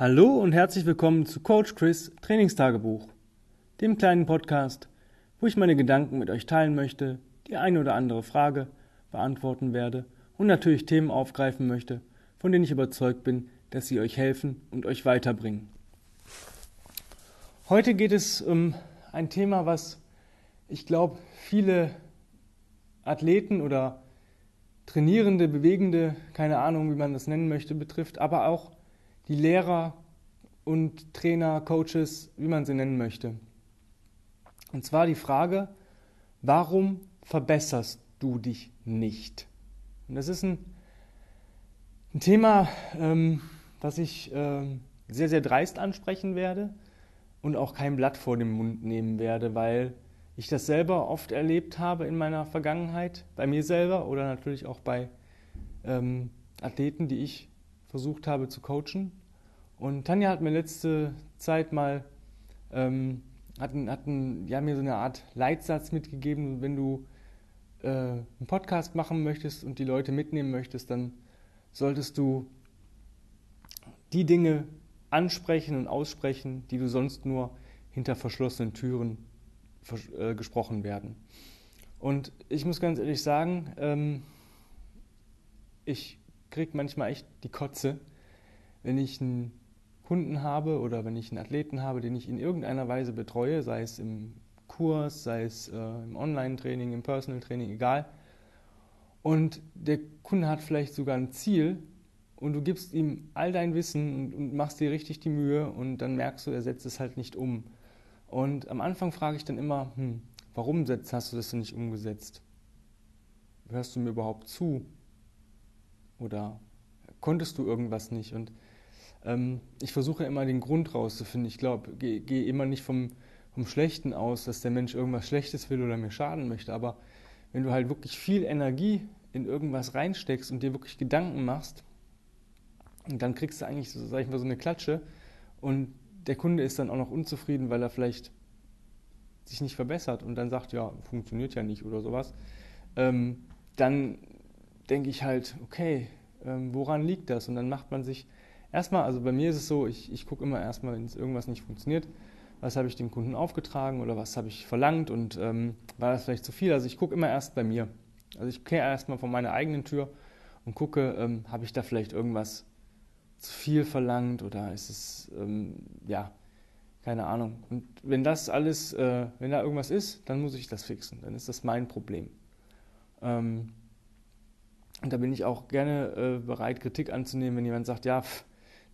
Hallo und herzlich willkommen zu Coach Chris Trainingstagebuch, dem kleinen Podcast, wo ich meine Gedanken mit euch teilen möchte, die eine oder andere Frage beantworten werde und natürlich Themen aufgreifen möchte, von denen ich überzeugt bin, dass sie euch helfen und euch weiterbringen. Heute geht es um ein Thema, was ich glaube, viele Athleten oder Trainierende, Bewegende, keine Ahnung, wie man das nennen möchte, betrifft, aber auch die Lehrer und Trainer, Coaches, wie man sie nennen möchte. Und zwar die Frage, warum verbesserst du dich nicht? Und das ist ein, ein Thema, ähm, das ich ähm, sehr, sehr dreist ansprechen werde und auch kein Blatt vor den Mund nehmen werde, weil ich das selber oft erlebt habe in meiner Vergangenheit, bei mir selber oder natürlich auch bei ähm, Athleten, die ich versucht habe zu coachen. Und Tanja hat mir letzte Zeit mal ähm, hatten, hatten, ja, mir so eine Art Leitsatz mitgegeben, wenn du äh, einen Podcast machen möchtest und die Leute mitnehmen möchtest, dann solltest du die Dinge ansprechen und aussprechen, die du sonst nur hinter verschlossenen Türen äh, gesprochen werden. Und ich muss ganz ehrlich sagen, ähm, ich kriege manchmal echt die Kotze, wenn ich einen Kunden habe oder wenn ich einen Athleten habe, den ich in irgendeiner Weise betreue, sei es im Kurs, sei es äh, im Online-Training, im Personal-Training, egal. Und der Kunde hat vielleicht sogar ein Ziel und du gibst ihm all dein Wissen und, und machst dir richtig die Mühe und dann merkst du, er setzt es halt nicht um. Und am Anfang frage ich dann immer, hm, warum hast du das denn nicht umgesetzt? Hörst du mir überhaupt zu? Oder konntest du irgendwas nicht? Und ähm, ich versuche immer den Grund rauszufinden. Ich glaube, gehe geh immer nicht vom, vom Schlechten aus, dass der Mensch irgendwas Schlechtes will oder mir schaden möchte. Aber wenn du halt wirklich viel Energie in irgendwas reinsteckst und dir wirklich Gedanken machst, dann kriegst du eigentlich, so, sag ich mal, so eine Klatsche und der Kunde ist dann auch noch unzufrieden, weil er vielleicht sich nicht verbessert und dann sagt, ja, funktioniert ja nicht oder sowas, ähm, dann denke ich halt, okay, ähm, woran liegt das? Und dann macht man sich erstmal, also bei mir ist es so, ich, ich gucke immer erstmal, wenn irgendwas nicht funktioniert, was habe ich dem Kunden aufgetragen oder was habe ich verlangt und ähm, war das vielleicht zu viel? Also ich gucke immer erst bei mir. Also ich kehre erstmal von meiner eigenen Tür und gucke, ähm, habe ich da vielleicht irgendwas zu viel verlangt oder ist es, ähm, ja, keine Ahnung. Und wenn das alles, äh, wenn da irgendwas ist, dann muss ich das fixen. Dann ist das mein Problem. Ähm, und da bin ich auch gerne äh, bereit, Kritik anzunehmen, wenn jemand sagt, ja, pff,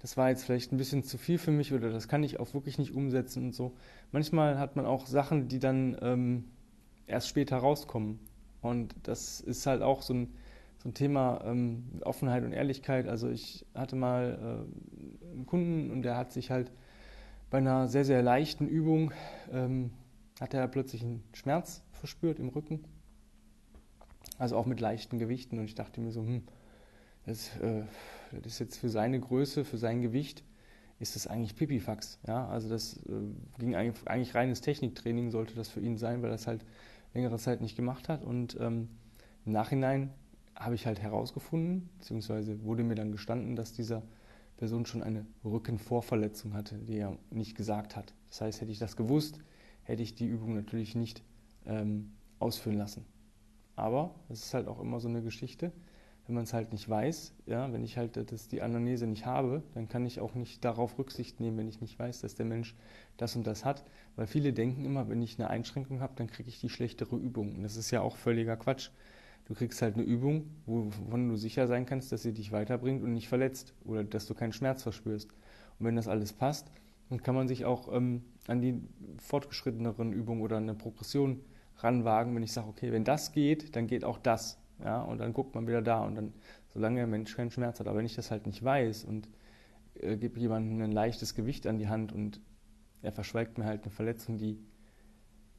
das war jetzt vielleicht ein bisschen zu viel für mich oder das kann ich auch wirklich nicht umsetzen und so. Manchmal hat man auch Sachen, die dann ähm, erst später rauskommen. Und das ist halt auch so ein zum Thema ähm, Offenheit und Ehrlichkeit. Also ich hatte mal äh, einen Kunden und der hat sich halt bei einer sehr, sehr leichten Übung, ähm, hat er plötzlich einen Schmerz verspürt im Rücken. Also auch mit leichten Gewichten. Und ich dachte mir so, hm, das, äh, das ist jetzt für seine Größe, für sein Gewicht, ist das eigentlich Pipifax. Ja? Also das äh, ging eigentlich, eigentlich reines Techniktraining, sollte das für ihn sein, weil das halt längere Zeit nicht gemacht hat. Und ähm, im Nachhinein habe ich halt herausgefunden, beziehungsweise wurde mir dann gestanden, dass dieser Person schon eine Rückenvorverletzung hatte, die er nicht gesagt hat. Das heißt, hätte ich das gewusst, hätte ich die Übung natürlich nicht ähm, ausführen lassen. Aber es ist halt auch immer so eine Geschichte, wenn man es halt nicht weiß, ja, wenn ich halt das, die Anamnese nicht habe, dann kann ich auch nicht darauf Rücksicht nehmen, wenn ich nicht weiß, dass der Mensch das und das hat. Weil viele denken immer, wenn ich eine Einschränkung habe, dann kriege ich die schlechtere Übung. Und das ist ja auch völliger Quatsch. Du kriegst halt eine Übung, wovon du sicher sein kannst, dass sie dich weiterbringt und nicht verletzt oder dass du keinen Schmerz verspürst. Und wenn das alles passt, dann kann man sich auch ähm, an die fortgeschritteneren Übungen oder eine Progression ranwagen, wenn ich sage, okay, wenn das geht, dann geht auch das. Ja, und dann guckt man wieder da und dann, solange der Mensch keinen Schmerz hat. Aber wenn ich das halt nicht weiß und äh, gebe jemandem ein leichtes Gewicht an die Hand und er verschweigt mir halt eine Verletzung, die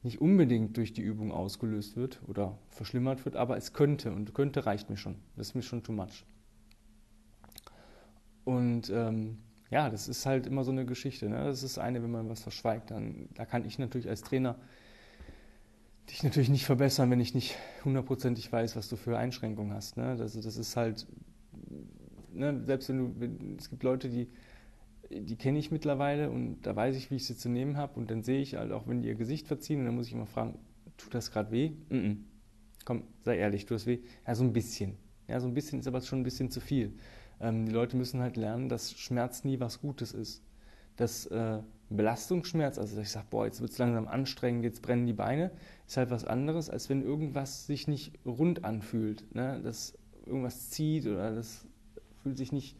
nicht unbedingt durch die Übung ausgelöst wird oder verschlimmert wird, aber es könnte und könnte reicht mir schon. Das ist mir schon too much. Und ähm, ja, das ist halt immer so eine Geschichte. Ne? Das ist eine, wenn man was verschweigt, dann da kann ich natürlich als Trainer dich natürlich nicht verbessern, wenn ich nicht hundertprozentig weiß, was du für Einschränkungen hast. Ne? Also das ist halt, ne, selbst wenn du, es gibt Leute, die die kenne ich mittlerweile und da weiß ich, wie ich sie zu nehmen habe und dann sehe ich halt auch, wenn die ihr Gesicht verziehen und dann muss ich immer fragen, tut das gerade weh? Mm -mm. Komm, sei ehrlich, tut das weh? Ja, so ein bisschen. Ja, so ein bisschen ist aber schon ein bisschen zu viel. Ähm, die Leute müssen halt lernen, dass Schmerz nie was Gutes ist. Dass äh, Belastungsschmerz, also dass ich sage, boah, jetzt wird es langsam anstrengend, jetzt brennen die Beine, ist halt was anderes, als wenn irgendwas sich nicht rund anfühlt. Ne? Dass irgendwas zieht oder das fühlt sich nicht,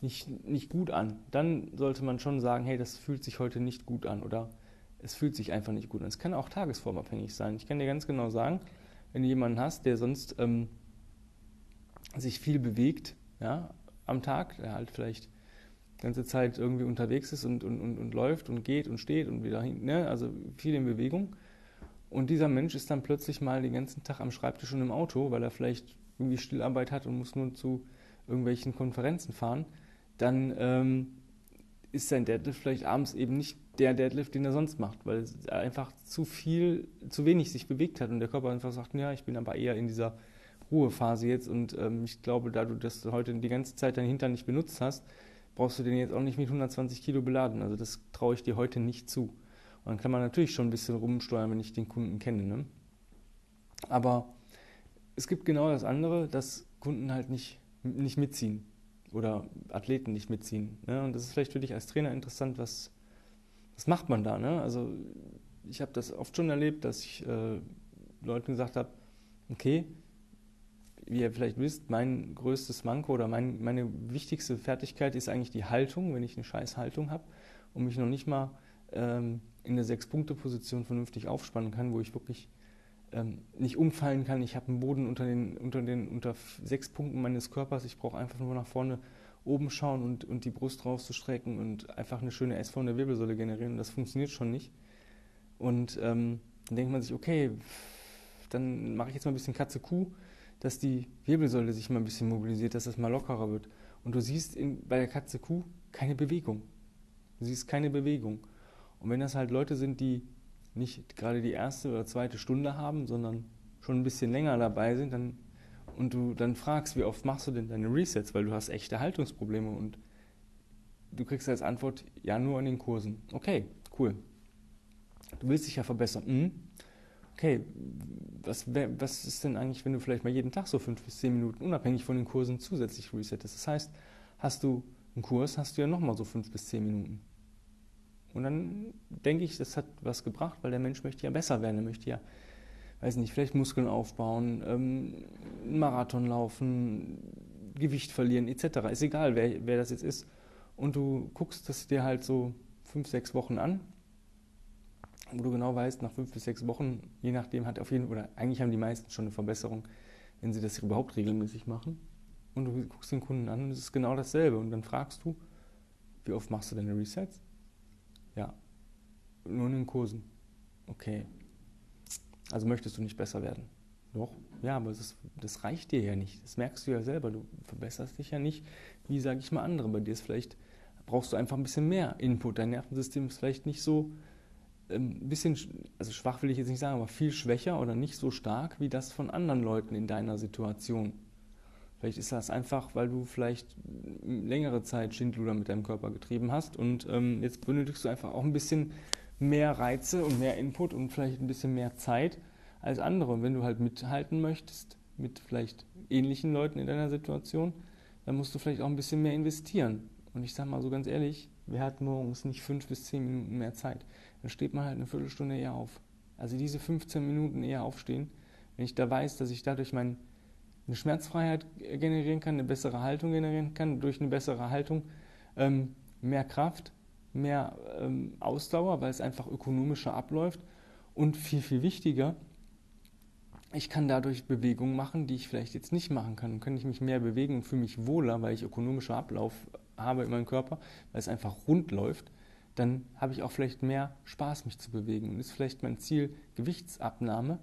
nicht, nicht gut an. Dann sollte man schon sagen, hey, das fühlt sich heute nicht gut an oder es fühlt sich einfach nicht gut an. Es kann auch tagesformabhängig sein. Ich kann dir ganz genau sagen, wenn du jemanden hast, der sonst ähm, sich viel bewegt ja, am Tag, der halt vielleicht ganze Zeit irgendwie unterwegs ist und, und, und, und läuft und geht und steht und wieder hin, ne? also viel in Bewegung. Und dieser Mensch ist dann plötzlich mal den ganzen Tag am Schreibtisch und im Auto, weil er vielleicht irgendwie Stillarbeit hat und muss nur zu irgendwelchen Konferenzen fahren, dann ähm, ist sein Deadlift vielleicht abends eben nicht der Deadlift, den er sonst macht, weil er einfach zu viel, zu wenig sich bewegt hat und der Körper einfach sagt, ja, ich bin aber eher in dieser Ruhephase jetzt und ähm, ich glaube, da du das heute die ganze Zeit deinen Hintern nicht benutzt hast, brauchst du den jetzt auch nicht mit 120 Kilo beladen. Also das traue ich dir heute nicht zu. Und dann kann man natürlich schon ein bisschen rumsteuern, wenn ich den Kunden kenne. Ne? Aber es gibt genau das andere, dass Kunden halt nicht, nicht mitziehen oder Athleten nicht mitziehen. Ne? Und das ist vielleicht für dich als Trainer interessant, was, was macht man da? Ne? Also ich habe das oft schon erlebt, dass ich äh, Leuten gesagt habe, okay, wie ihr vielleicht wisst, mein größtes Manko oder mein, meine wichtigste Fertigkeit ist eigentlich die Haltung, wenn ich eine scheiß Haltung habe und mich noch nicht mal ähm, in der Sechs-Punkte-Position vernünftig aufspannen kann, wo ich wirklich ähm, nicht umfallen kann. Ich habe einen Boden unter den, unter den unter sechs Punkten meines Körpers. Ich brauche einfach nur nach vorne oben schauen und, und die Brust rauszustrecken und einfach eine schöne S von der Wirbelsäule generieren. Das funktioniert schon nicht. Und ähm, dann denkt man sich, okay, dann mache ich jetzt mal ein bisschen Katze-Kuh, dass die Wirbelsäule sich mal ein bisschen mobilisiert, dass das mal lockerer wird. Und du siehst in, bei der Katze-Kuh keine Bewegung. Du siehst keine Bewegung. Und wenn das halt Leute sind, die nicht gerade die erste oder zweite Stunde haben, sondern schon ein bisschen länger dabei sind, dann, und du dann fragst, wie oft machst du denn deine Resets, weil du hast echte Haltungsprobleme und du kriegst als Antwort, ja, nur an den Kursen. Okay, cool. Du willst dich ja verbessern. Mhm. Okay, was, was ist denn eigentlich, wenn du vielleicht mal jeden Tag so fünf bis zehn Minuten unabhängig von den Kursen zusätzlich resettest? Das heißt, hast du einen Kurs, hast du ja nochmal so fünf bis zehn Minuten. Und dann denke ich, das hat was gebracht, weil der Mensch möchte ja besser werden. Er möchte ja, weiß nicht, vielleicht Muskeln aufbauen, ähm, einen Marathon laufen, Gewicht verlieren, etc. Ist egal, wer, wer das jetzt ist. Und du guckst das dir halt so fünf, sechs Wochen an, wo du genau weißt, nach fünf bis sechs Wochen, je nachdem, hat auf jeden Fall, oder eigentlich haben die meisten schon eine Verbesserung, wenn sie das überhaupt regelmäßig machen. Und du guckst den Kunden an und es ist genau dasselbe. Und dann fragst du, wie oft machst du deine Resets? Ja. Nur in den Kursen. Okay. Also möchtest du nicht besser werden? Doch. Ja, aber das, das reicht dir ja nicht. Das merkst du ja selber. Du verbesserst dich ja nicht, wie sage ich mal andere. Bei dir ist vielleicht, brauchst du einfach ein bisschen mehr Input. Dein Nervensystem ist vielleicht nicht so ein bisschen, also schwach will ich jetzt nicht sagen, aber viel schwächer oder nicht so stark wie das von anderen Leuten in deiner Situation. Vielleicht ist das einfach, weil du vielleicht längere Zeit Schindluder mit deinem Körper getrieben hast und ähm, jetzt benötigst du einfach auch ein bisschen mehr Reize und mehr Input und vielleicht ein bisschen mehr Zeit als andere. Und wenn du halt mithalten möchtest mit vielleicht ähnlichen Leuten in deiner Situation, dann musst du vielleicht auch ein bisschen mehr investieren. Und ich sage mal so ganz ehrlich, wer hat morgens nicht fünf bis zehn Minuten mehr Zeit? Dann steht man halt eine Viertelstunde eher auf. Also diese 15 Minuten eher aufstehen, wenn ich da weiß, dass ich dadurch eine Schmerzfreiheit generieren kann, eine bessere Haltung generieren kann, durch eine bessere Haltung ähm, mehr Kraft, mehr ähm, Ausdauer, weil es einfach ökonomischer abläuft und viel, viel wichtiger, ich kann dadurch Bewegungen machen, die ich vielleicht jetzt nicht machen kann. Dann kann ich mich mehr bewegen und fühle mich wohler, weil ich ökonomischer Ablauf habe in meinem Körper, weil es einfach rund läuft. Dann habe ich auch vielleicht mehr Spaß, mich zu bewegen. Und ist vielleicht mein Ziel Gewichtsabnahme,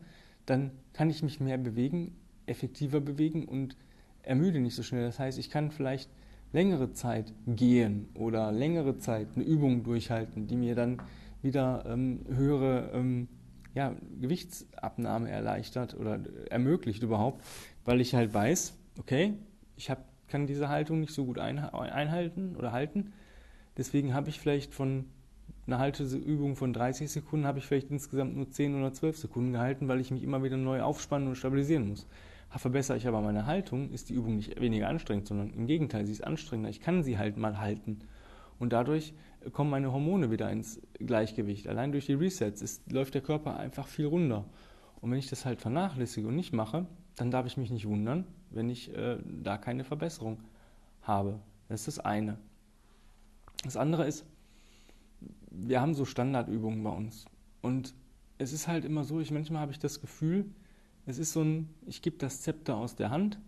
dann kann ich mich mehr bewegen effektiver bewegen und ermüde nicht so schnell. Das heißt, ich kann vielleicht längere Zeit gehen oder längere Zeit eine Übung durchhalten, die mir dann wieder ähm, höhere ähm, ja, Gewichtsabnahme erleichtert oder ermöglicht überhaupt, weil ich halt weiß, okay, ich hab, kann diese Haltung nicht so gut einhalten oder halten, Deswegen habe ich vielleicht von einer Halteübung von 30 Sekunden, habe ich vielleicht insgesamt nur 10 oder 12 Sekunden gehalten, weil ich mich immer wieder neu aufspannen und stabilisieren muss. Verbessere ich aber meine Haltung, ist die Übung nicht weniger anstrengend, sondern im Gegenteil, sie ist anstrengender. Ich kann sie halt mal halten. Und dadurch kommen meine Hormone wieder ins Gleichgewicht. Allein durch die Resets ist, läuft der Körper einfach viel runder. Und wenn ich das halt vernachlässige und nicht mache, dann darf ich mich nicht wundern, wenn ich äh, da keine Verbesserung habe. Das ist das eine. Das andere ist, wir haben so Standardübungen bei uns. Und es ist halt immer so, ich manchmal habe ich das Gefühl, es ist so ein, ich gebe das Zepter aus der Hand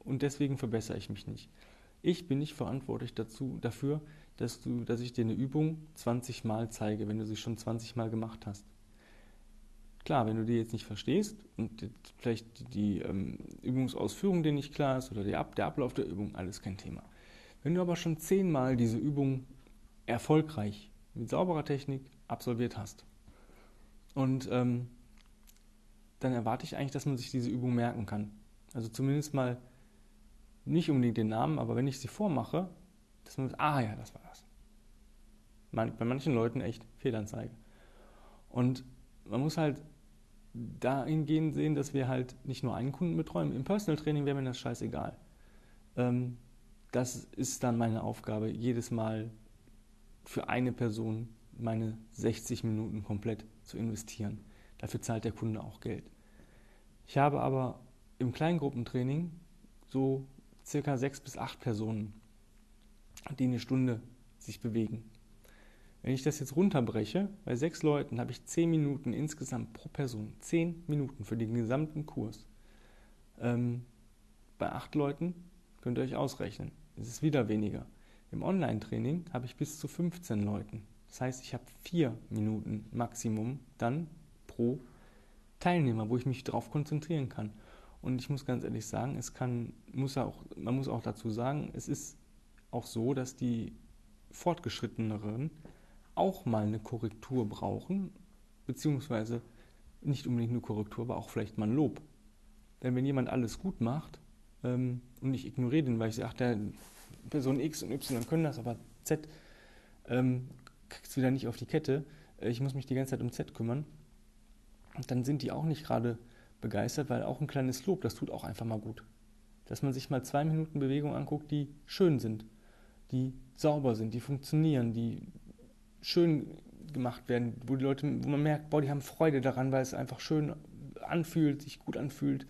und deswegen verbessere ich mich nicht. Ich bin nicht verantwortlich dazu, dafür, dass, du, dass ich dir eine Übung 20 Mal zeige, wenn du sie schon 20 Mal gemacht hast. Klar, wenn du die jetzt nicht verstehst und vielleicht die, ähm, Übungsausführung dir nicht klar ist oder der, Ab, der Ablauf der Übung, alles kein Thema. Wenn du aber schon zehnmal diese Übung erfolgreich mit sauberer Technik absolviert hast und ähm, dann erwarte ich eigentlich, dass man sich diese Übung merken kann. Also zumindest mal nicht unbedingt den Namen, aber wenn ich sie vormache, dass man sagt, ah ja, das war das. bei manchen Leuten echt Fehlanzeige. Und man muss halt dahingehend sehen, dass wir halt nicht nur einen Kunden betreuen. Im Personal Training wäre mir das scheißegal. Ähm, das ist dann meine Aufgabe, jedes Mal für eine Person meine 60 Minuten komplett zu investieren. Dafür zahlt der Kunde auch Geld. Ich habe aber im Kleingruppentraining so circa sechs bis acht Personen, die eine Stunde sich bewegen. Wenn ich das jetzt runterbreche, bei sechs Leuten habe ich zehn Minuten insgesamt pro Person. Zehn Minuten für den gesamten Kurs. Ähm, bei acht Leuten könnt ihr euch ausrechnen. Es ist wieder weniger. Im Online-Training habe ich bis zu 15 Leuten. Das heißt, ich habe vier Minuten Maximum dann pro Teilnehmer, wo ich mich darauf konzentrieren kann. Und ich muss ganz ehrlich sagen, es kann, muss auch, man muss auch dazu sagen, es ist auch so, dass die Fortgeschritteneren auch mal eine Korrektur brauchen, beziehungsweise nicht unbedingt eine Korrektur, aber auch vielleicht mal ein Lob. Denn wenn jemand alles gut macht ähm, und ich ignoriere den, weil ich sage, ach, der Person X und Y können das, aber Z ähm, kriegt es wieder nicht auf die Kette, äh, ich muss mich die ganze Zeit um Z kümmern, dann sind die auch nicht gerade begeistert, weil auch ein kleines Lob, das tut auch einfach mal gut. Dass man sich mal zwei Minuten Bewegung anguckt, die schön sind, die sauber sind, die funktionieren, die schön gemacht werden, wo die Leute, wo man merkt, boah, die haben Freude daran, weil es einfach schön anfühlt, sich gut anfühlt,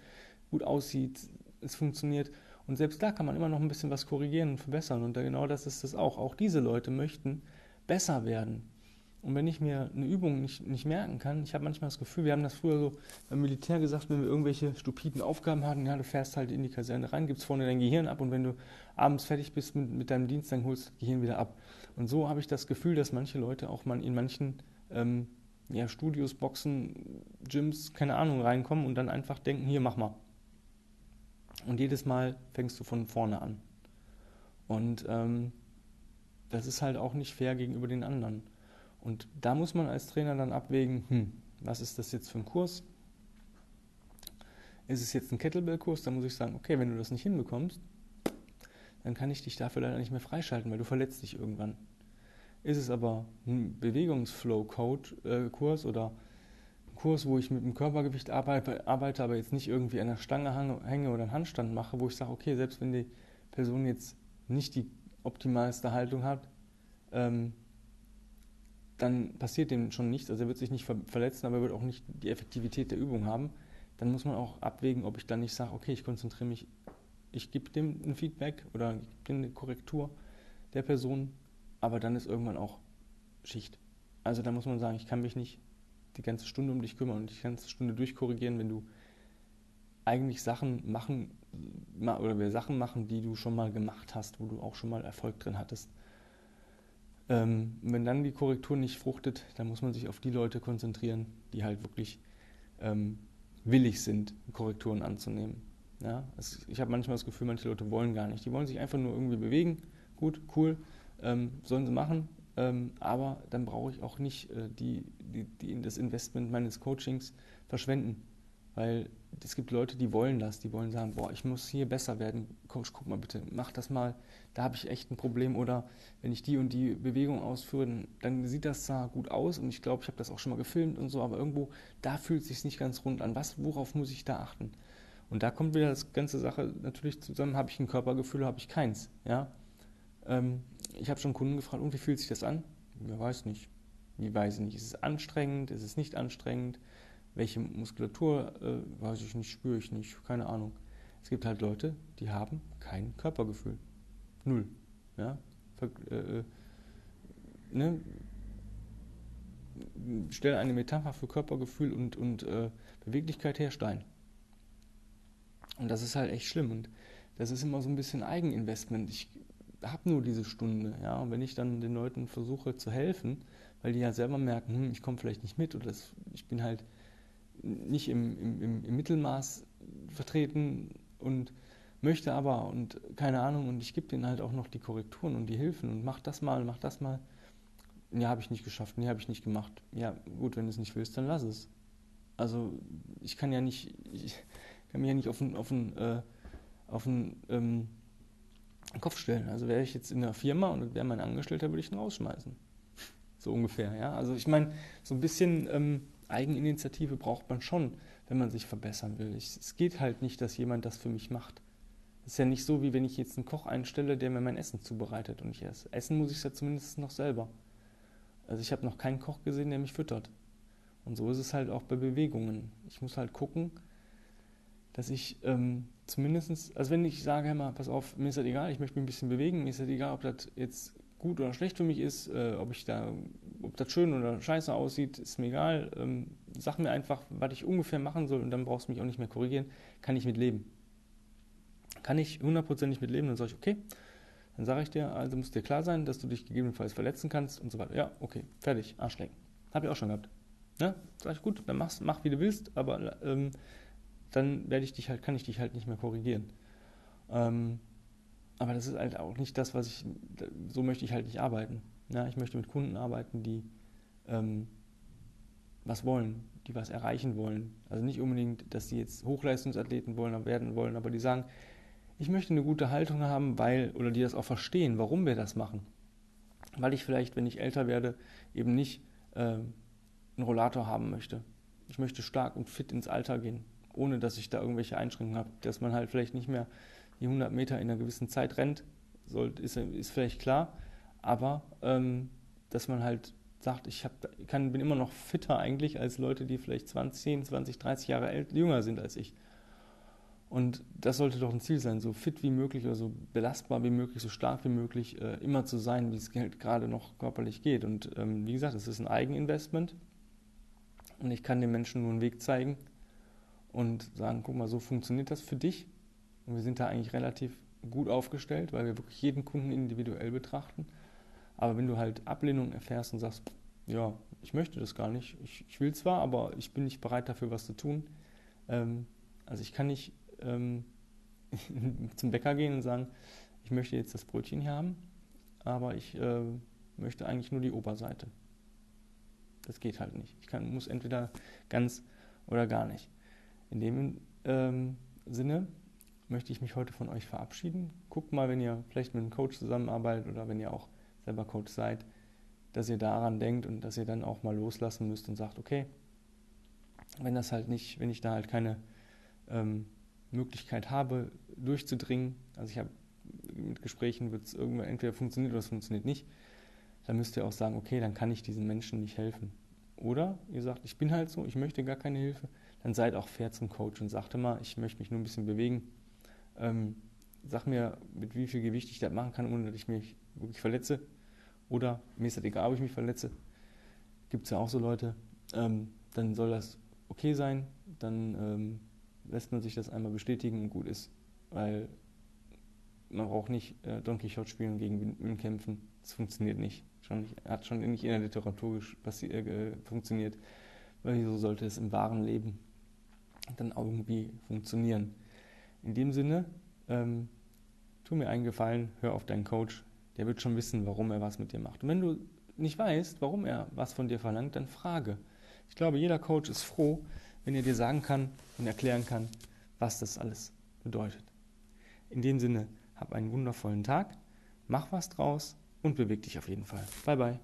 gut aussieht, es funktioniert. Und selbst da kann man immer noch ein bisschen was korrigieren und verbessern. Und genau das ist es auch. Auch diese Leute möchten besser werden. Und wenn ich mir eine Übung nicht, nicht merken kann, ich habe manchmal das Gefühl, wir haben das früher so beim Militär gesagt, wenn wir irgendwelche stupiden Aufgaben hatten, ja, du fährst halt in die Kaserne rein, gibst vorne dein Gehirn ab und wenn du abends fertig bist mit, mit deinem Dienst, dann holst du das Gehirn wieder ab. Und so habe ich das Gefühl, dass manche Leute auch mal in manchen ähm, ja, Studios, Boxen, Gyms, keine Ahnung, reinkommen und dann einfach denken, hier, mach mal. Und jedes Mal fängst du von vorne an. Und ähm, das ist halt auch nicht fair gegenüber den anderen. Und da muss man als Trainer dann abwägen, hm, was ist das jetzt für ein Kurs? Ist es jetzt ein Kettlebell-Kurs? Dann muss ich sagen, okay, wenn du das nicht hinbekommst, dann kann ich dich dafür leider nicht mehr freischalten, weil du verletzt dich irgendwann. Ist es aber ein Bewegungsflow-Kurs äh, oder Kurs, wo ich mit dem Körpergewicht arbeite, aber jetzt nicht irgendwie an der Stange hänge oder einen Handstand mache, wo ich sage, okay, selbst wenn die Person jetzt nicht die optimalste Haltung hat, ähm, dann passiert dem schon nichts. Also er wird sich nicht verletzen, aber er wird auch nicht die Effektivität der Übung haben. Dann muss man auch abwägen, ob ich dann nicht sage, okay, ich konzentriere mich, ich gebe dem ein Feedback oder eine Korrektur der Person, aber dann ist irgendwann auch Schicht. Also da muss man sagen, ich kann mich nicht die ganze Stunde um dich kümmern und die ganze Stunde durchkorrigieren, wenn du eigentlich Sachen machen oder wir Sachen machen, die du schon mal gemacht hast, wo du auch schon mal Erfolg drin hattest. Ähm, wenn dann die Korrektur nicht fruchtet, dann muss man sich auf die Leute konzentrieren, die halt wirklich ähm, willig sind, Korrekturen anzunehmen. Ja, es, ich habe manchmal das Gefühl, manche Leute wollen gar nicht. Die wollen sich einfach nur irgendwie bewegen. Gut, cool, ähm, sollen sie machen. Ähm, aber dann brauche ich auch nicht äh, die, die, die, das Investment meines Coachings verschwenden. Weil es gibt Leute, die wollen das, die wollen sagen, boah, ich muss hier besser werden. Coach, guck mal bitte, mach das mal, da habe ich echt ein Problem. Oder wenn ich die und die Bewegung ausführe, dann sieht das zwar gut aus und ich glaube, ich habe das auch schon mal gefilmt und so, aber irgendwo, da fühlt es sich nicht ganz rund an. Was, worauf muss ich da achten? Und da kommt wieder das ganze Sache natürlich zusammen, habe ich ein Körpergefühl, habe ich keins. Ja? Ähm, ich habe schon Kunden gefragt, und wie fühlt sich das an? Ja, weiß nicht. Wie weiß ich nicht. Ist es anstrengend? Ist es nicht anstrengend? Welche Muskulatur, äh, weiß ich nicht, spüre ich nicht, keine Ahnung. Es gibt halt Leute, die haben kein Körpergefühl. Null. Ja? Äh, äh, ne? Stell eine Metapher für Körpergefühl und, und äh, Beweglichkeit her, Stein. Und das ist halt echt schlimm. Und das ist immer so ein bisschen Eigeninvestment. Ich habe nur diese Stunde, ja. Und wenn ich dann den Leuten versuche zu helfen, weil die ja selber merken, hm, ich komme vielleicht nicht mit oder das, ich bin halt nicht im, im, im Mittelmaß vertreten und möchte aber und keine Ahnung und ich gebe denen halt auch noch die Korrekturen und die Hilfen und mach das mal, mach das mal. Ja, habe ich nicht geschafft, nee, habe ich nicht gemacht. Ja, gut, wenn du es nicht willst, dann lass es. Also ich kann ja nicht, ich kann mich ja nicht auf einen, auf einen, äh, auf einen ähm, Kopf stellen. Also wäre ich jetzt in der Firma und wäre mein Angestellter, würde ich ihn rausschmeißen. So ungefähr, ja. Also ich meine, so ein bisschen ähm, Eigeninitiative braucht man schon, wenn man sich verbessern will. Ich, es geht halt nicht, dass jemand das für mich macht. Es ist ja nicht so, wie wenn ich jetzt einen Koch einstelle, der mir mein Essen zubereitet und ich esse. Essen muss ich ja zumindest noch selber. Also ich habe noch keinen Koch gesehen, der mich füttert. Und so ist es halt auch bei Bewegungen. Ich muss halt gucken, dass ich ähm, zumindest, also wenn ich sage, mal, pass auf, mir ist das egal, ich möchte mich ein bisschen bewegen, mir ist das egal, ob das jetzt gut oder schlecht für mich ist, äh, ob ich da, ob das schön oder scheiße aussieht, ist mir egal. Ähm, sag mir einfach, was ich ungefähr machen soll und dann brauchst du mich auch nicht mehr korrigieren, kann ich mit leben. Kann ich hundertprozentig mit leben, dann sage ich, okay, dann sage ich dir, also muss dir klar sein, dass du dich gegebenenfalls verletzen kannst und so weiter. Ja, okay, fertig, Arschlecken. Habe ich auch schon gehabt. Ja, sag ich, gut, dann mach's, mach wie du willst, aber ähm, dann werde ich dich halt, kann ich dich halt nicht mehr korrigieren. Ähm, aber das ist halt auch nicht das, was ich, so möchte ich halt nicht arbeiten. Ja, ich möchte mit Kunden arbeiten, die ähm, was wollen, die was erreichen wollen. Also nicht unbedingt, dass sie jetzt Hochleistungsathleten wollen, werden wollen, aber die sagen, ich möchte eine gute Haltung haben, weil, oder die das auch verstehen, warum wir das machen. Weil ich vielleicht, wenn ich älter werde, eben nicht äh, einen Rollator haben möchte. Ich möchte stark und fit ins Alter gehen, ohne dass ich da irgendwelche Einschränkungen habe, dass man halt vielleicht nicht mehr die 100 Meter in einer gewissen Zeit rennt, soll, ist, ist vielleicht klar, aber ähm, dass man halt sagt, ich hab, kann, bin immer noch fitter eigentlich als Leute, die vielleicht 20, 20 30 Jahre älter, jünger sind als ich. Und das sollte doch ein Ziel sein, so fit wie möglich oder so belastbar wie möglich, so stark wie möglich, äh, immer zu sein, wie es halt gerade noch körperlich geht. Und ähm, wie gesagt, es ist ein Eigeninvestment und ich kann den Menschen nur einen Weg zeigen und sagen, guck mal, so funktioniert das für dich. Und wir sind da eigentlich relativ gut aufgestellt, weil wir wirklich jeden Kunden individuell betrachten. Aber wenn du halt Ablehnung erfährst und sagst, ja, ich möchte das gar nicht, ich, ich will zwar, aber ich bin nicht bereit dafür, was zu tun. Ähm, also ich kann nicht ähm, zum Bäcker gehen und sagen, ich möchte jetzt das Brötchen hier haben, aber ich äh, möchte eigentlich nur die Oberseite. Das geht halt nicht. Ich kann, muss entweder ganz oder gar nicht. In dem ähm, Sinne möchte ich mich heute von euch verabschieden. Guckt mal, wenn ihr vielleicht mit einem Coach zusammenarbeitet oder wenn ihr auch selber Coach seid, dass ihr daran denkt und dass ihr dann auch mal loslassen müsst und sagt, okay, wenn das halt nicht, wenn ich da halt keine ähm, Möglichkeit habe, durchzudringen, also ich habe mit Gesprächen wird es irgendwann entweder funktioniert oder es funktioniert nicht, dann müsst ihr auch sagen, okay, dann kann ich diesen Menschen nicht helfen. Oder ihr sagt, ich bin halt so, ich möchte gar keine Hilfe, dann seid auch fair zum Coach und sagt immer, ich möchte mich nur ein bisschen bewegen, ähm, sag mir, mit wie viel Gewicht ich das machen kann, ohne dass ich mich wirklich verletze. Oder mir ist das egal, ob ich mich verletze. Gibt es ja auch so Leute. Ähm, dann soll das okay sein. Dann ähm, lässt man sich das einmal bestätigen und gut ist. Weil man braucht nicht äh, Don Quixote spielen und gegen Windmühlen kämpfen. Das funktioniert nicht. Schon, hat schon nicht in der Literatur äh, funktioniert. Weil so sollte es im wahren Leben dann irgendwie funktionieren. In dem Sinne, ähm, tu mir einen Gefallen, hör auf deinen Coach, der wird schon wissen, warum er was mit dir macht. Und wenn du nicht weißt, warum er was von dir verlangt, dann frage. Ich glaube, jeder Coach ist froh, wenn er dir sagen kann und erklären kann, was das alles bedeutet. In dem Sinne, hab einen wundervollen Tag, mach was draus und beweg dich auf jeden Fall. Bye bye.